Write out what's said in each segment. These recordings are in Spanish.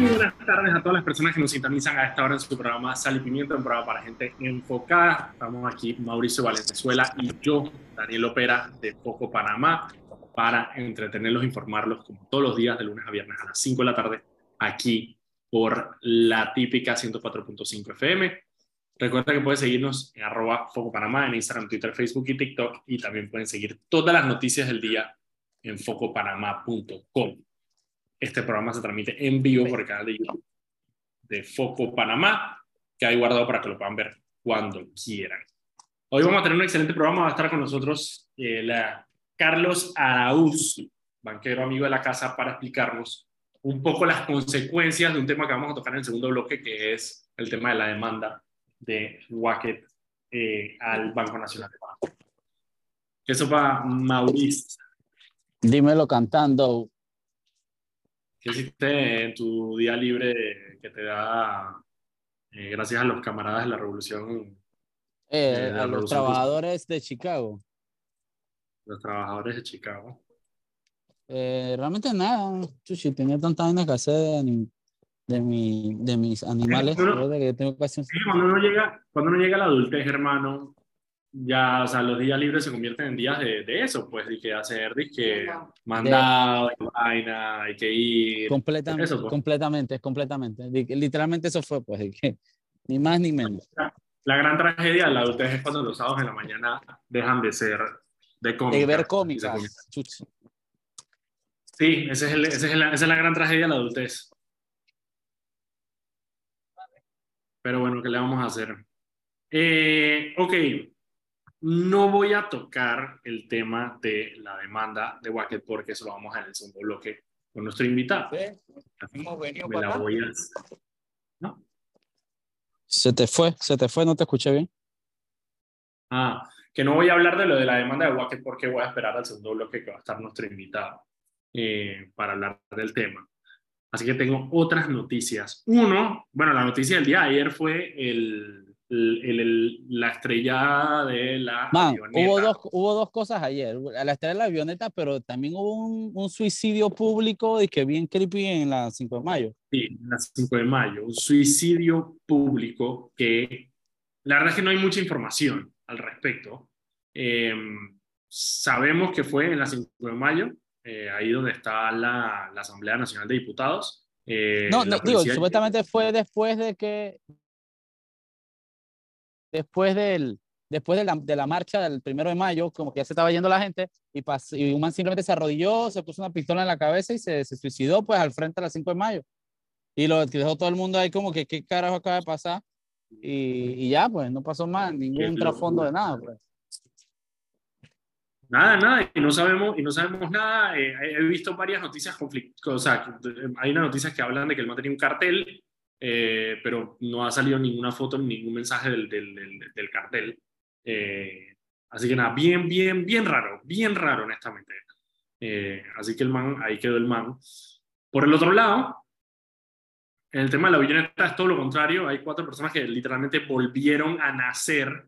Buenas tardes a todas las personas que nos sintonizan a esta hora en su programa Sal y Pimiento, un programa para gente enfocada. Estamos aquí Mauricio Valenzuela y yo, Daniel Opera, de Poco Panamá, para entretenerlos, informarlos como todos los días de lunes a viernes a las 5 de la tarde, aquí por la típica 104.5 FM. Recuerda que pueden seguirnos en arroba Foco Panamá en Instagram, Twitter, Facebook y TikTok y también pueden seguir todas las noticias del día en focopanamá.com. Este programa se transmite en vivo por el canal de YouTube de Foco Panamá, que hay guardado para que lo puedan ver cuando quieran. Hoy vamos a tener un excelente programa. Va a estar con nosotros eh, la Carlos Araúz, banquero amigo de la casa, para explicarnos un poco las consecuencias de un tema que vamos a tocar en el segundo bloque, que es el tema de la demanda de Wacket eh, al Banco Nacional de Panamá. Eso va Mauricio. Dímelo cantando. ¿Qué hiciste en tu día libre que te da eh, gracias a los camaradas de la revolución? Eh, de la a los Revolución trabajadores de Chicago. Los trabajadores de Chicago. Eh, realmente nada, chuchi, tenía tantas vainas que hacer de, mi, de mis animales, cuando uno llega, cuando uno llega a la adultez, hermano, ya, o sea, los días libres se convierten en días de, de eso, pues, y que hacer, y que mandado, y vaina, hay que ir. Completamente, Eso, pues. completamente, completamente. Literalmente eso fue, pues, de que ni más ni menos. La gran tragedia de la adultez es cuando los sábados en la mañana dejan de ser de cómica. De ver chuchi. Sí, ese es el- ese es la- esa es la gran tragedia de la adultez. Pero bueno, ¿qué le vamos a hacer? Eh, ok, no voy a tocar el tema de la demanda de Wacket porque eso lo vamos a ver en el segundo bloque con nuestro invitado. Hemos venido Me para la voy a... ¿No? Se te fue, se te fue, no te escuché bien. Ah, que no voy a hablar de lo de la demanda de Wacket porque voy a esperar al segundo bloque que va a estar nuestro invitado eh, para hablar del tema. Así que tengo otras noticias. Uno, bueno, la noticia del día de ayer fue el, el- el- la estrellada de la Man, avioneta. hubo dos, hubo dos cosas ayer. La estrella de la avioneta, pero también hubo un, un suicidio público y que bien creepy en la 5 de mayo. Sí, la 5 de mayo, un suicidio público que la verdad es que no hay mucha información al respecto. Eh, sabemos que fue en la 5 de mayo, eh, ahí donde está la, la Asamblea Nacional de Diputados. Eh, No, no, digo, supuestamente fue después de que. Después del. Después de la, de la marcha del primero de mayo, como que ya se estaba yendo la gente y, pas- y un man simplemente se arrodilló, se puso una pistola en la cabeza y se, se suicidó pues al frente de la 5 de mayo. Y lo dejó todo el mundo ahí como que qué carajo acaba de pasar. Y, y ya, pues no pasó más, ningún trasfondo de nada. Pues. Nada, nada, y no sabemos, y no sabemos nada. Eh, he visto varias noticias conflictos, o sea, que- hay unas noticias que hablan de que el man tenía un cartel, eh, pero no ha salido ninguna foto, ni ningún mensaje del, del, del, del cartel. Eh, así que nada, bien, bien, bien raro, bien raro, honestamente. Eh, así que el man, ahí quedó el man. Por el otro lado, en el tema de la avioneta es todo lo contrario. Hay cuatro personas que literalmente volvieron a nacer.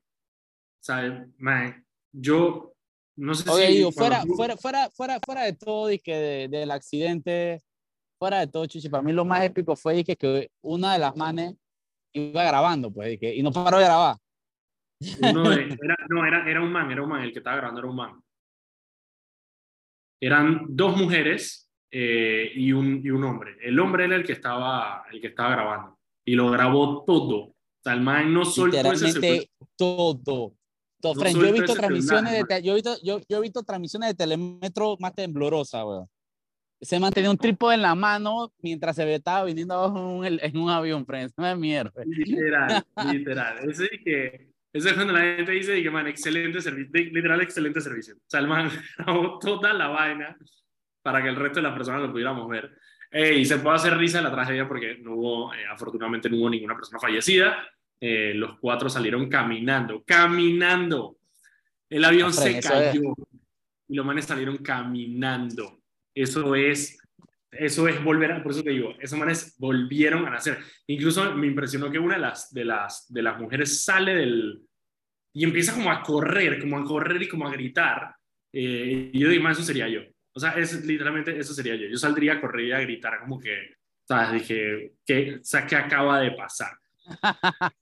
Sea, man, yo no sé Oye, si... digo, fuera, fuera, fuera, fuera, fuera de todo y que de- del accidente, fuera de todo, Chuchi, para mí lo más épico fue que, que una de las manes iba grabando, pues, y, que, y no paró de grabar. De- era, no, era, era un man, era un man, el que estaba grabando era un man. Eran dos mujeres eh, y, un, y un hombre. El hombre era el que estaba, el que estaba grabando y lo grabó todo. O sea, el man no soltó Literalmente todo. todo. No Friend, yo he visto transmisiones de, yo he visto, yo, yo he visto transmisiones de telemetro más temblorosas, weón. Se mantenía un trípode en la mano mientras se estaba viniendo abajo en un, en un avión, friend. Una mierda. Literal, literal. Ese es que, ese es cuando la gente dice que, man, excelente servicio, literal, excelente servicio. O sea, el man toda la vaina para que el resto de las personas lo pudiéramos ver. Eh, y se puede hacer risa de la tragedia porque no hubo, eh, afortunadamente no hubo ninguna persona fallecida. Eh, los cuatro salieron caminando, caminando. El avión Ah, se eso es- cayó y los manes salieron caminando. Eso es, eso es volver a, por eso te digo, esos manes volvieron a nacer. Incluso me impresionó que una de las, de las, de las mujeres sale del, y empieza como a correr, como a correr y como a gritar. Eh, y yo digo, más eso sería yo. O sea, es literalmente eso sería yo. Yo saldría a correr y a gritar como que ¿Sabes? Dije, ¿qué, o sea, ¿qué acaba de pasar?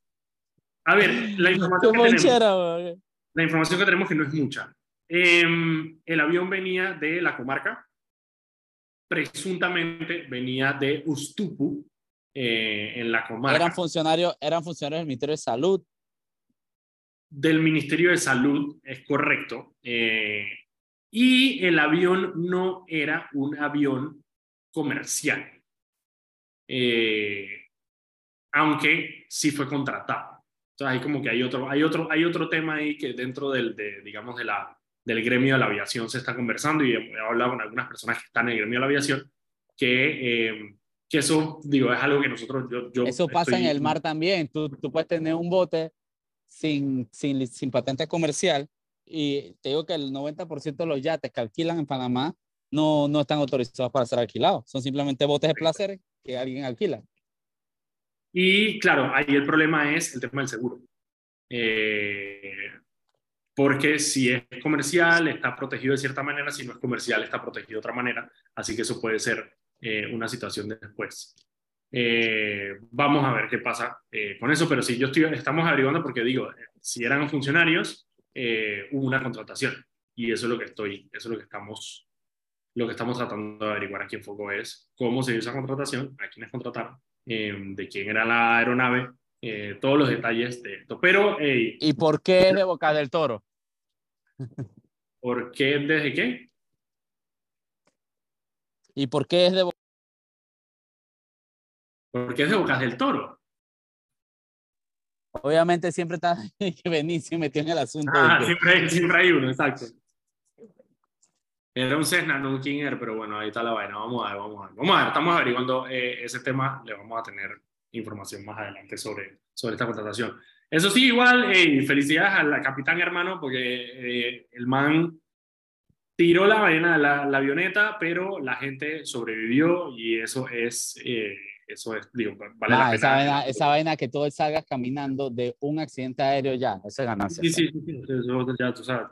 A ver, la información, que tenemos, la información que tenemos que no es mucha. Em, el avión venía de la comarca, presuntamente venía de Ustupu, eh, en la comarca. Eran funcionarios, eran funcionarios del Ministerio de Salud. Del Ministerio de Salud, es correcto. Eh, y el avión no era un avión comercial, eh, aunque sí fue contratado. Entonces hay como que hay otro, hay otro, hay otro tema ahí que dentro del, de, digamos, de la, del gremio de la aviación se está conversando y he hablado con algunas personas que están en el gremio de la aviación que, eh, que eso, digo, es algo que nosotros, yo... eso pasa en el mar también. Tú, tú puedes tener un bote sin, sin, sin patente comercial y te digo que el 90% de los yates que alquilan en Panamá no, no están autorizados para ser alquilados. Son simplemente botes de placer que alguien alquila. Y claro, ahí el problema es el tema del seguro. Eh, porque si es comercial está protegido de cierta manera, si no es comercial está protegido de otra manera, así que eso puede ser eh, una situación de después. Eh, vamos a ver qué pasa con eso, pero sí, yo estoy, estamos averiguando porque digo, si eran funcionarios, hubo una contratación y eso es lo que estoy, eso es lo que estamos, lo que estamos tratando de averiguar aquí en Foco es cómo se dio esa contratación, a quiénes contrataron Em, de quién era la aeronave, eh, todos los detalles de esto. Pero, ¿y por qué de Boca del Toro? ¿Por qué desde qué? ¿Y por qué es de Boca? Porque es de Bocas del Toro. Obviamente siempre está Benicio metido en el asunto. Ah, siempre, siempre hay uno, exacto. Era un Cessna, no un King Air, pero bueno, ahí está la vaina. Vamos a ver, vamos a ver. Vamos a ver, estamos averiguando eh, ese tema. Le vamos a tener información más adelante sobre, sobre esta contratación. Eso sí, igual, felicidades al capitán hermano, porque eh, el man tiró la vaina, la, la avioneta, pero la gente sobrevivió y eso es, eh, eso es, digo, vale la pena. Esa vaina, esa vaina que todo salgas caminando de un accidente aéreo ya, eso es ganancia. Sí, sí, sí, eso ya tú sabes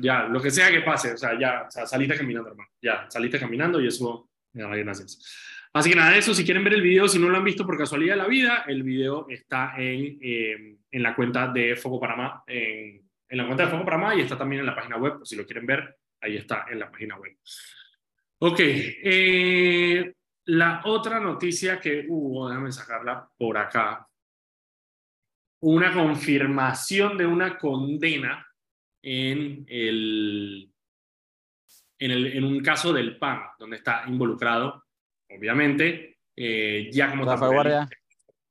ya, lo que sea que pase, o sea, ya, o sea, saliste caminando, hermano. Ya, saliste caminando y eso, gracias. Así que nada, eso, si quieren ver el video, si no lo han visto por casualidad de la vida, el video está en, eh, en la cuenta de Foco Panamá, en, en, la cuenta de Foco Panamá y está también en la página web, si lo quieren ver, ahí está en la página web. Ok, eh, la otra noticia que hubo, déjame sacarla por acá, una confirmación de una condena en, el, en, el, en un caso del PAN, donde está involucrado, obviamente, eh, Giacomo Rafael Guardia.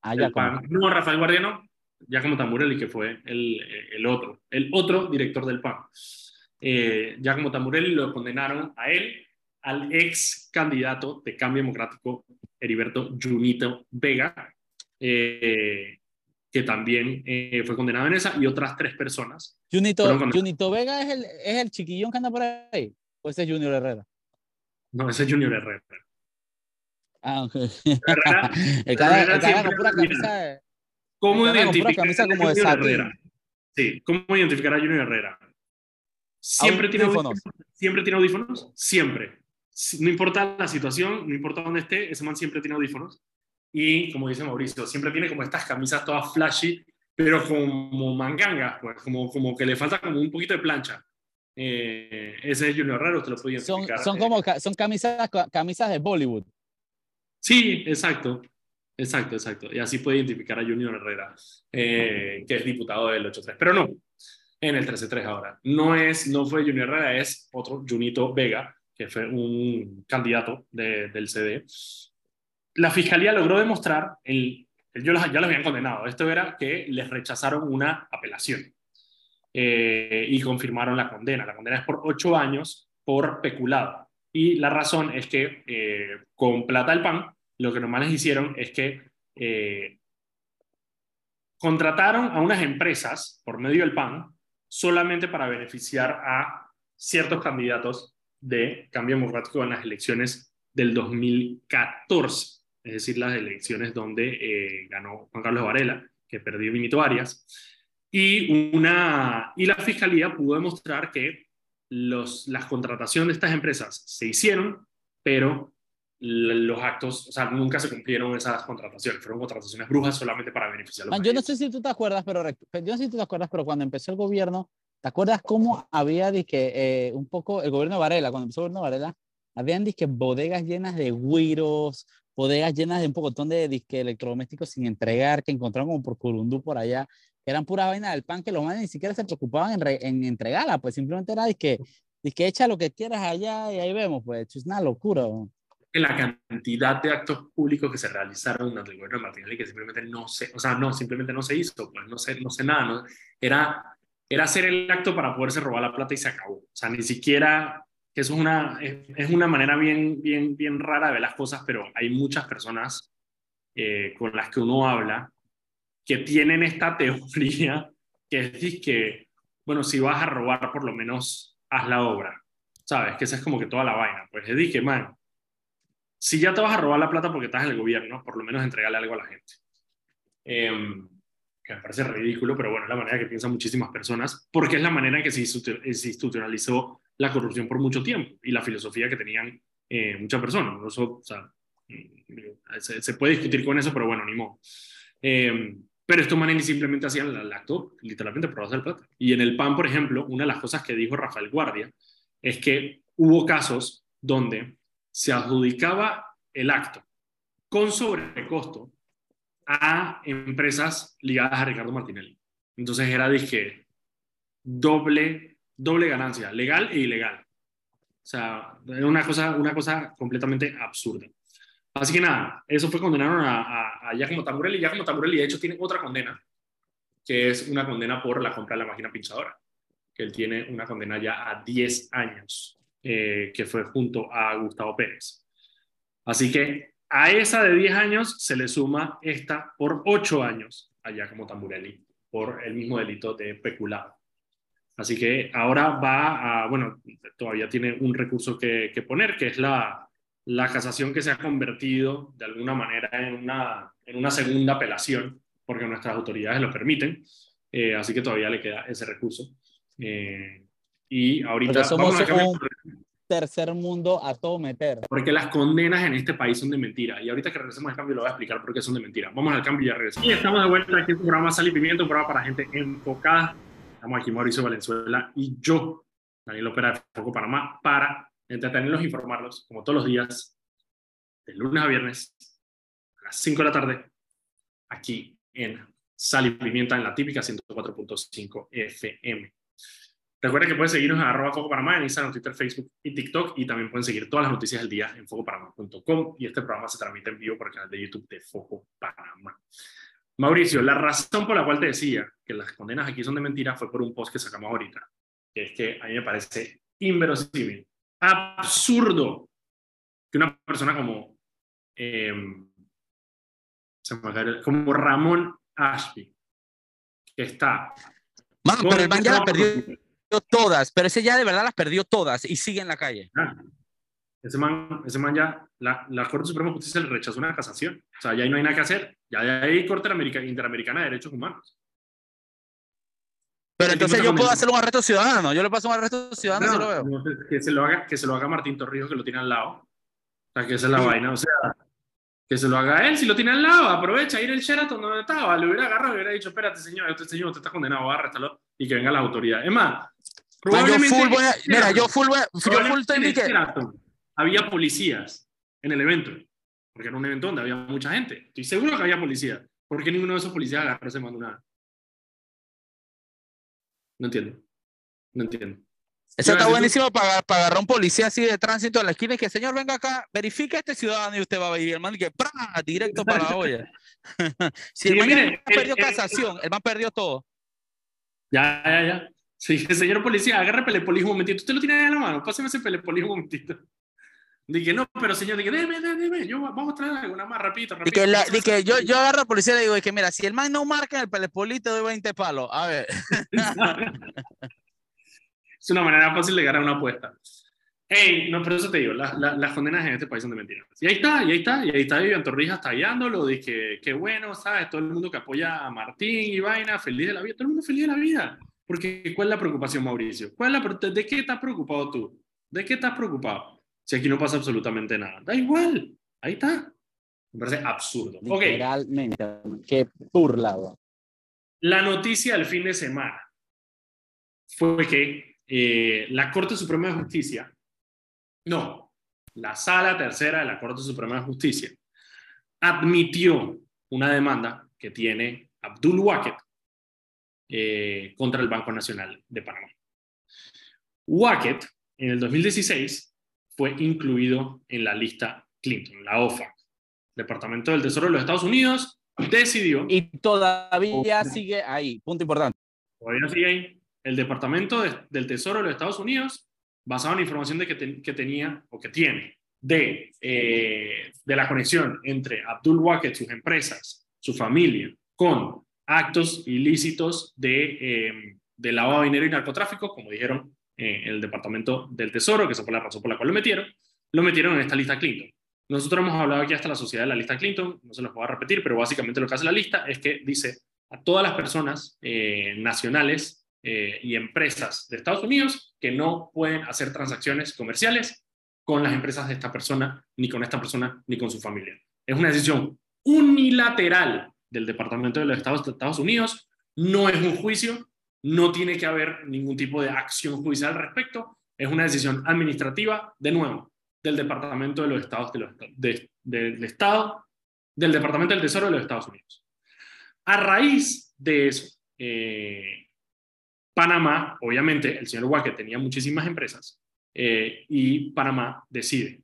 Ah, No, Rafael Guardia no, Giacomo Tamburelli, que fue el, el otro, el otro director del PAN. Eh, Giacomo Tamburelli lo condenaron a él, al ex candidato de Cambio Democrático, Heriberto Junito Vega, eh, que también eh, fue condenado en esa, y otras tres personas. Junito, Junito Vega es el, es el chiquillón que anda por ahí, o ese es Junior Herrera. No, ese es Junior Herrera. Ah, ok. Con pura camisa ¿Cómo identificar a Junior Herrera? Sí, ¿cómo identificar a Junior Herrera? Siempre tiene audífonos. Siempre tiene audífonos, siempre. No importa la situación, no importa dónde esté, ese man siempre tiene audífonos y como dice Mauricio, siempre tiene como estas camisas todas flashy, pero como mangangas, pues, como, como que le falta como un poquito de plancha. Eh, ese es Junior Raro, te lo puedo identificar. Son, son como son camisas, camisas de Bollywood. Sí, exacto. Exacto, exacto. Y así puede identificar a Junior Herrera, eh, que es diputado del 8-3. Pero no, en el 13-3 ahora. No, es, no fue Junior Herrera, es otro Junito Vega, que fue un candidato de, del CD la fiscalía logró demostrar, el, yo ya los habían condenado, esto era que les rechazaron una apelación eh, y confirmaron la condena. La condena es por ocho años por peculado. Y la razón es que eh, con plata del pan, lo que nomás les hicieron es que eh, contrataron a unas empresas por medio del PAN solamente para beneficiar a ciertos candidatos de cambio democrático en las elecciones del 2014 es decir, las elecciones donde eh, ganó Juan Carlos Varela, que perdió Benito Arias, y, una, y la fiscalía pudo demostrar que los, las contrataciones de estas empresas se hicieron, pero los actos, o sea, nunca se cumplieron esas contrataciones, fueron contrataciones brujas solamente para beneficiar a los Yo no sé si tú te acuerdas, pero yo no sé si tú te acuerdas, pero cuando empezó el gobierno, ¿te acuerdas cómo había que eh, un poco el gobierno de Varela, cuando empezó el gobierno de Varela, habían disque bodegas llenas de güiros, bodegas llenas de un pocotón de disque electrodomésticos sin entregar, que encontraron como por Curundú por allá, eran pura vaina del pan, que los manes ni siquiera se preocupaban en, en entregarla, pues simplemente era disque, disque echa lo que quieras allá y ahí vemos, pues es una locura la cantidad de actos públicos que se realizaron durante el gobierno de Martinelli que simplemente no se, o sea, no, simplemente no se hizo, pues no sé, no sé nada, ¿no? Era, era hacer el acto para poderse robar la plata y se acabó. O sea, ni siquiera, que eso es una, es, una manera bien, bien, bien rara de ver las cosas, pero hay muchas personas eh, con las que uno habla que tienen esta teoría que es que, bueno, si vas a robar, por lo menos haz la obra, ¿sabes? Que esa es como que toda la vaina. Pues es que, man, si ya te vas a robar la plata porque estás en el gobierno, por lo menos entregarle algo a la gente. Em, que me parece ridículo, pero bueno, es la manera que piensan muchísimas personas, porque es la manera en que se institucionalizó la corrupción por mucho tiempo y la filosofía que tenían eh, muchas personas. Eso, o sea, mm, se, puede discutir con eso, pero bueno, ni modo. Em, pero estos manes simplemente hacían el acto literalmente por hacer plata. Y en el PAN, por ejemplo, una de las cosas que dijo Rafael Guardia es que hubo casos donde se adjudicaba el acto con sobrecosto a empresas ligadas a Ricardo Martinelli. Entonces era, dije, doble, doble ganancia, legal e ilegal. O sea, era una cosa, una cosa completamente absurda. Así que nada, eso fue condenaron a, a, a Giacomo Tamburelli. Giacomo Tamburelli, de hecho, tiene otra condena, que es una condena por la compra de la máquina pinchadora, que él tiene una condena ya a 10 años eh, que fue junto a Gustavo Pérez. Así que a esa de 10 años se le suma esta por 8 años allá como Tamburelli, por el mismo delito de peculado. Así que ahora va a, bueno, todavía tiene un recurso que, poner, que es la, la casación que se ha convertido de alguna manera en una, en una segunda apelación, porque nuestras autoridades lo permiten, eh, así que todavía le queda ese recurso. Eh, y ahorita somos un tercer mundo a todo meter. Porque las condenas en este país son de mentira. Y ahorita que regresemos al cambio, lo voy a explicar por qué son de mentira. Vamos al cambio y ya regresamos. Y estamos de vuelta aquí en tu programa Sal y Pimiento, un programa para gente enfocada. Estamos aquí Mauricio Valenzuela y yo, Daniel Opera de Foco Panamá, para entretenerlos e informarlos, como todos los días, de lunes a viernes, a las 5 de la tarde, aquí en Sal y Pimienta, en la típica 104.5 FM. Recuerden que pueden seguirnos en arroba Foco Panamá en Instagram, Twitter, Facebook y TikTok y también pueden seguir todas las noticias del día en focopanamá.com y este programa se transmite en vivo por el canal de YouTube de Foco Panamá. Mauricio, la razón por la cual te decía que las condenas aquí son de mentira fue por un post que sacamos ahorita, que es que a mí me parece inverosímil, absurdo que una persona como, eh, como Ramón Ashby, que está... pero el man ya la perdió todas, pero ese ya de verdad las perdió todas y sigue en la calle. Ah, ese, man, ese man ya, la, la Corte Suprema de Justicia le rechazó una casación. O sea, ya ahí no hay nada que hacer. Ya hay Corte Interamericana de Derechos Humanos. Pero entonces yo puedo hacer un arresto ciudadano. Yo le paso un arresto ciudadano lo veo. que, se lo haga, que se lo haga Martín Torrijos, que lo tiene al lado. O sea, que esa es la vaina. O sea, que se lo haga él, si lo tiene al lado, aprovecha ir el Sheraton donde estaba, le hubiera agarrado y hubiera dicho, espérate señor, este señor te está condenado, arréstalo y que venga la autoridad. Es más, probablemente... Yo full voy a, mira, yo full, voy a, yo full estoy que... había policías en el evento, porque era un evento donde había mucha gente. Estoy seguro que había policías. ¿Por qué ninguno de esos policías agarró ese mandó nada? No entiendo. No entiendo. Eso está buenísimo para, para agarrar un policía así de tránsito a la esquina y que, señor, venga acá, verifique a este ciudadano y usted va a ir. El man que, ¡pra! directo para la olla. si el man perdió casación, el man perdió todo. Ya, ya, ya. Sí, señor policía, agarre pelepolis un momentito. Usted lo tiene ahí en la mano, páseme ese pelepolis un momentito. Dije, no, pero señor, dije, déme, déme, yo vamos a traer alguna más rapidito, rapidito. Dije, yo, yo agarro al policía y le digo, que mira, si el man no marca el pelepolis, te doy 20 palos. A ver. es una manera fácil de ganar una apuesta. Hey, no, pero eso te digo, las condenas en este país son de mentiras. Y ahí está, y ahí está, y ahí está Vivian Torrijas tallándolo, que, qué bueno, ¿sabes? Todo el mundo que apoya a Martín y vaina, feliz de la vida, todo el mundo feliz de la vida. Porque, ¿cuál es la preocupación, Mauricio? ¿Cuál es la, ¿De qué estás preocupado tú? ¿De qué estás preocupado? Si aquí no pasa absolutamente nada. Da igual, ahí está. Me parece absurdo. Literalmente, qué burlado. La noticia del fin de semana fue que eh, la Corte Suprema de Justicia, no, la Sala Tercera de la Corte Suprema de Justicia, admitió una demanda que tiene Abdul Wacket eh, contra el Banco Nacional de Panamá. Wacket, en el 2016, fue incluido en la lista Clinton, la OFAC. Departamento del Tesoro de los Estados Unidos decidió... Y todavía sigue ahí, punto importante. Todavía sigue ahí. El Departamento del Tesoro de los Estados Unidos, basado en la información de que, que tenía o que tiene de, eh, de la conexión entre Abdul Wacket, sus empresas, su familia, con actos ilícitos de, eh, de lavado de dinero y narcotráfico, como dijeron eh, el Departamento del Tesoro, que esa fue la razón por la cual lo metieron, lo metieron en esta lista Clinton. Nosotros hemos hablado aquí hasta la sociedad de la lista Clinton, no se los voy a repetir, pero básicamente lo que hace la lista es que dice a todas las personas eh, nacionales eh, y empresas de Estados Unidos que no pueden hacer transacciones comerciales con las empresas de esta persona, ni con esta persona, ni con su familia. Es una decisión unilateral del Departamento de los de Estados Unidos, no es un juicio, no tiene que haber ningún tipo de acción judicial al respecto, es una decisión administrativa, de nuevo, del Departamento de los Estados de los, del Estado, del Departamento del Tesoro de los Estados Unidos. A raíz de eso, eh, Panamá, obviamente, el señor Wacker tenía muchísimas empresas eh, y Panamá decide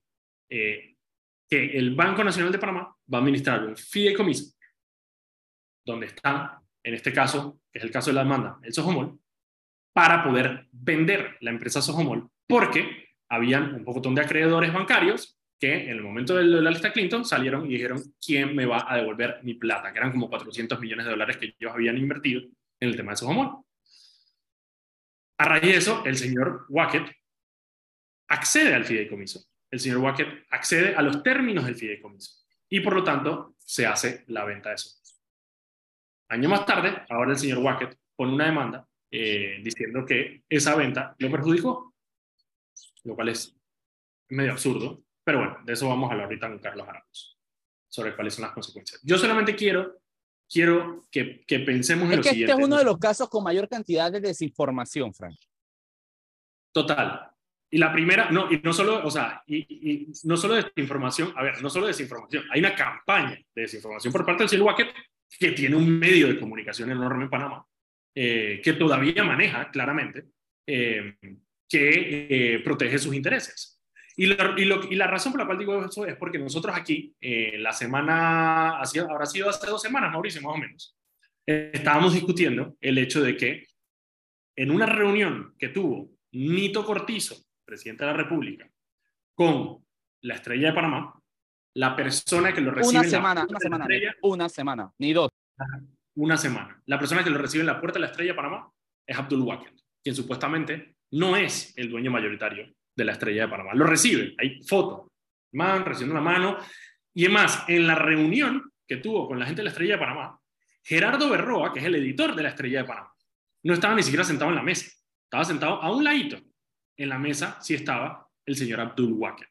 eh, que el Banco Nacional de Panamá va a administrar un fideicomiso donde está, en este caso, es el caso de la demanda, el Sojomol, para poder vender la empresa Sojomol, porque habían un poco de acreedores bancarios que en el momento de la lista Clinton salieron y dijeron quién me va a devolver mi plata, que eran como 400 millones de dólares que ellos habían invertido en el tema de Sojomol. A raíz de eso, el señor Wackett accede al fideicomiso. El señor Wackett accede a los términos del fideicomiso y por lo tanto se hace la venta de esos. Año más tarde, ahora el señor Wackett pone una demanda eh, diciendo que esa venta lo perjudicó lo cual es medio absurdo, pero bueno, de eso vamos a hablar ahorita con Carlos Aramos, sobre cuáles son las consecuencias. Yo solamente quiero, quiero que, que pensemos en lo siguiente. Este es uno de los casos con mayor cantidad de desinformación, Frank. Total. Y la primera, no, y no solo, o sea, y, y, no solo desinformación, a ver, no solo desinformación, hay una campaña de desinformación por parte del señor Wackett, que tiene un medio de comunicación enorme en Panamá, eh, que todavía maneja claramente, eh, que eh, protege sus intereses. Y, la razón por la cual digo eso es porque nosotros aquí, la semana, así, habrá sido hace dos semanas, Mauricio, más o menos, estábamos discutiendo el hecho de que en una reunión que tuvo Nito Cortizo, presidente de la República, con la estrella de Panamá, la persona que lo recibe. Una semana, una semana, una semana, ni dos. Una semana. La persona que lo recibe en la puerta de la estrella de Panamá es Abdul Wakel, quien supuestamente no es el dueño mayoritario de la estrella de Panamá. Lo recibe, hay foto, man recibiendo la mano. Y además, en la reunión que tuvo con la gente de la estrella de Panamá, Gerardo Berroa, que es el editor de la estrella de Panamá, no estaba ni siquiera sentado en la mesa, estaba sentado a un ladito. En la mesa sí estaba el señor Abdul Wacker.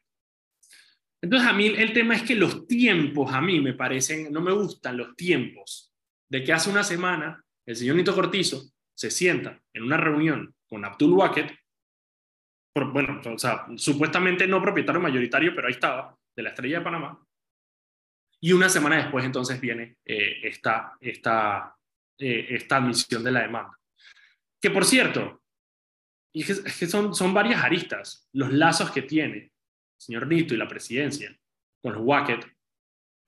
Entonces a mí el tema es que los tiempos a mí me parecen, no me gustan los tiempos de que hace una semana el señor Nito Cortizo se sienta en una reunión con Abdul Wacket, bueno, o sea, supuestamente no propietario mayoritario, pero ahí estaba, de la Estrella de Panamá. Y una semana después entonces viene eh, esta, esta, eh, esta admisión de la demanda. Que por cierto, que son, son varias aristas, los lazos que tiene señor Nito y la presidencia con los Wacket,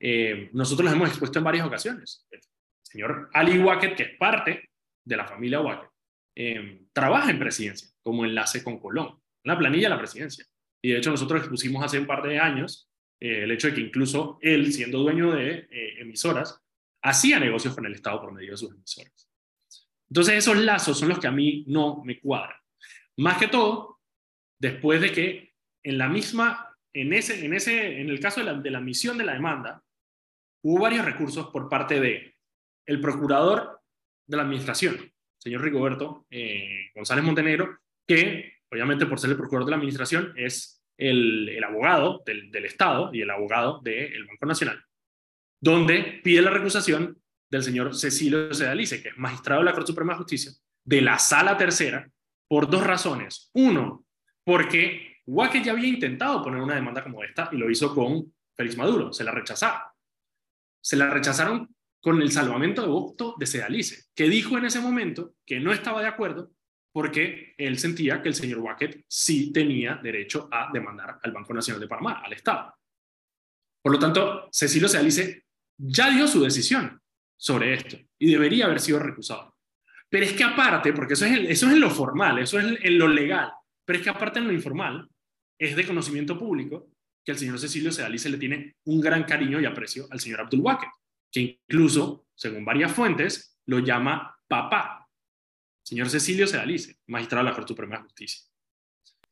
eh, nosotros los hemos expuesto en varias ocasiones. El señor Ali Wacket, que es parte de la familia Wacket, Em, trabaja en presidencia como enlace con Colón, la planilla de la presidencia. Y de hecho nosotros expusimos hace un par de años eh, el hecho de que incluso él, siendo dueño de eh, emisoras, hacía negocios con el Estado por medio de sus emisoras. Entonces esos lazos son los que a mí no me cuadran. Más que todo, después de que en la misma, en, ese, en, ese, en el caso de la, de la misión de la demanda, hubo varios recursos por parte de el procurador de la administración, señor Rigoberto eh, González Montenegro, que obviamente por ser el procurador de la administración es el, el abogado del, del, Estado y el abogado del Banco Nacional, donde pide la recusación del señor Cecilio Sedalice, que es magistrado de la Corte Suprema de Justicia, de la Sala Tercera, por dos razones. Uno, porque Wackett ya había intentado poner una demanda como esta y lo hizo con Félix Maduro, se la rechazaron. Se la rechazaron con el salvamento de voto de Sedalice, que dijo en ese momento que no estaba de acuerdo porque él sentía que el señor Wackett sí tenía derecho a demandar al Banco Nacional de Panamá, al Estado. Por lo tanto, Cecilio Sedalice ya dio su decisión sobre esto y debería haber sido recusado. Pero es que aparte, porque eso es, eso es en lo formal, eso es en lo legal, pero es que aparte en lo informal, es de conocimiento público que el señor Cecilio Sedalice le tiene un gran cariño y aprecio al señor Abdul Wackett, que incluso, según varias fuentes, lo llama papá señor Cecilio Sedalice, magistrado de la Corte Suprema de Justicia.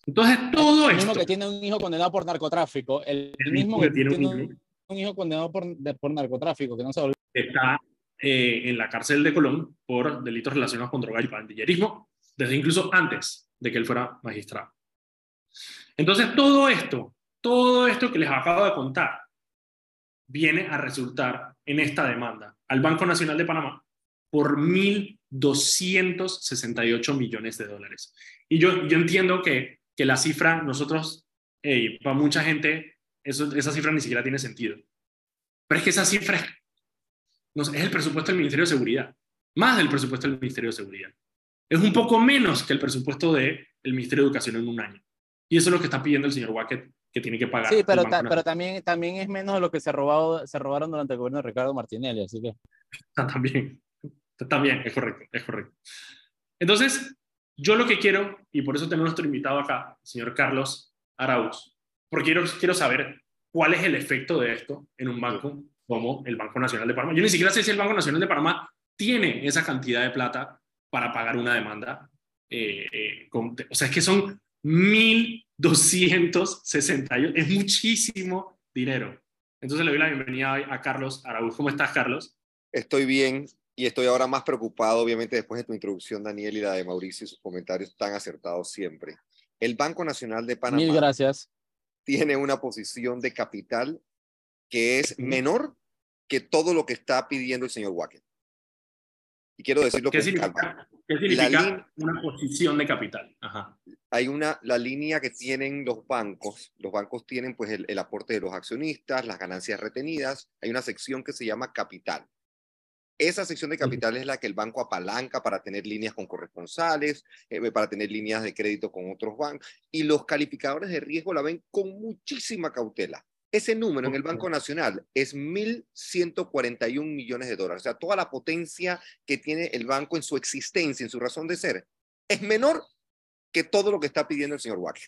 Entonces, todo el mismo que tiene un hijo condenado por narcotráfico, el, mismo que, tiene, un, hijo. condenado por, por narcotráfico, que no se Está eh, en la cárcel de Colón por delitos relacionados con droga y pandillerismo, desde incluso antes de que él fuera magistrado. Entonces, todo esto, todo esto que les acabo de contar, viene a resultar en esta demanda al Banco Nacional de Panamá por mil 268 millones de dólares. Y yo, yo entiendo que, que la cifra, nosotros, para mucha gente, eso, esa cifra ni siquiera tiene sentido. Pero es que esa cifra es, no es el presupuesto del Ministerio de Seguridad, más del presupuesto del Ministerio de Seguridad. Es un poco menos que el presupuesto del Ministerio de Educación en un año. Y eso es lo que está pidiendo el señor Wackett, que tiene que pagar. Sí, pero, pero también, también es menos de lo que se, robado, se robaron durante el gobierno de Ricardo Martinelli, así que... también. Está bien, es correcto, es correcto. Entonces, yo lo que quiero, y por eso tenemos nuestro invitado acá, el señor Carlos Arauz, porque quiero, quiero saber cuál es el efecto de esto en un banco como el Banco Nacional de Panamá. Yo ni siquiera sé si el Banco Nacional de Panamá tiene esa cantidad de plata para pagar una demanda. Eh, eh, o sea, es que son 1.268, es muchísimo dinero. Entonces le doy la bienvenida a Carlos Arauz. ¿Cómo estás, Carlos? Estoy bien, y estoy ahora más preocupado, obviamente, después de tu introducción, Daniel, y la de Mauricio y sus comentarios tan acertados siempre. El Banco Nacional de Panamá Mil gracias. tiene una posición de capital que es menor que todo lo que está pidiendo el señor Wackett. Y quiero decirlo ¿Qué significa, ¿qué significa una posición de capital? Ajá. Hay una, la línea que tienen los bancos, los bancos tienen pues el, el aporte de los accionistas, las ganancias retenidas, hay una sección que se llama capital. Esa sección de capital es la que el banco apalanca para tener líneas con corresponsales, eh, para tener líneas de crédito con otros bancos, y los calificadores de riesgo la ven con muchísima cautela. Ese número en el Banco Nacional es 1.141 millones de dólares. O sea, toda la potencia que tiene el banco en su existencia, en su razón de ser, es menor que todo lo que está pidiendo el señor Wacker.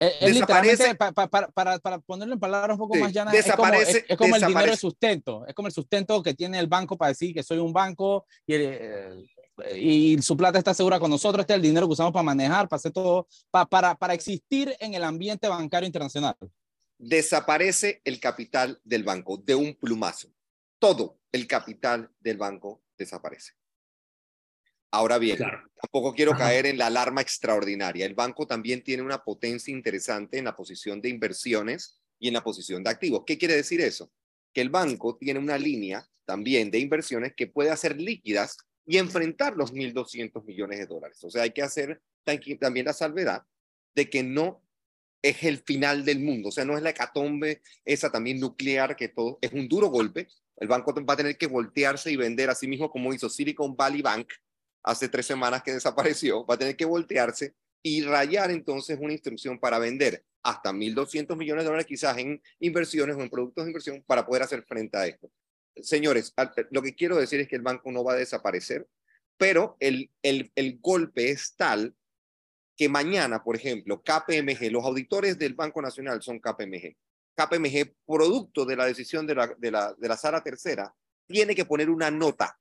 Es, desaparece, para, para, para, ponerlo en palabras un poco más llanas, desaparece, es como, el dinero de sustento, es como el sustento que tiene el banco para decir que soy un banco y, eh, y su plata está segura con nosotros, este es el dinero que usamos para manejar, para hacer todo, para, para existir en el ambiente bancario internacional. Desaparece el capital del banco de un plumazo. Todo el capital del banco desaparece. Ahora bien, tampoco quiero caer en la alarma extraordinaria. El banco también tiene una potencia interesante en la posición de inversiones y en la posición de activos. ¿Qué quiere decir eso? Que el banco tiene una línea también de inversiones que puede hacer líquidas y enfrentar los 1.200 millones de dólares. O sea, hay que hacer también la salvedad de que no es el final del mundo, o sea, no es la hecatombe esa también nuclear que todo, es un duro golpe. El banco va a tener que voltearse y vender a sí mismo como hizo Silicon Valley Bank, hace tres semanas que desapareció, va a tener que voltearse y rayar entonces una instrucción para vender hasta 1.200 millones de dólares quizás en inversiones o en productos de inversión para poder hacer frente a esto. Señores, lo que quiero decir es que el banco no va a desaparecer, pero el, el, el golpe es tal que mañana, por ejemplo, KPMG, los auditores del Banco Nacional son KPMG. KPMG, producto de la decisión de la, de la, de la Sala Tercera, tiene que poner una nota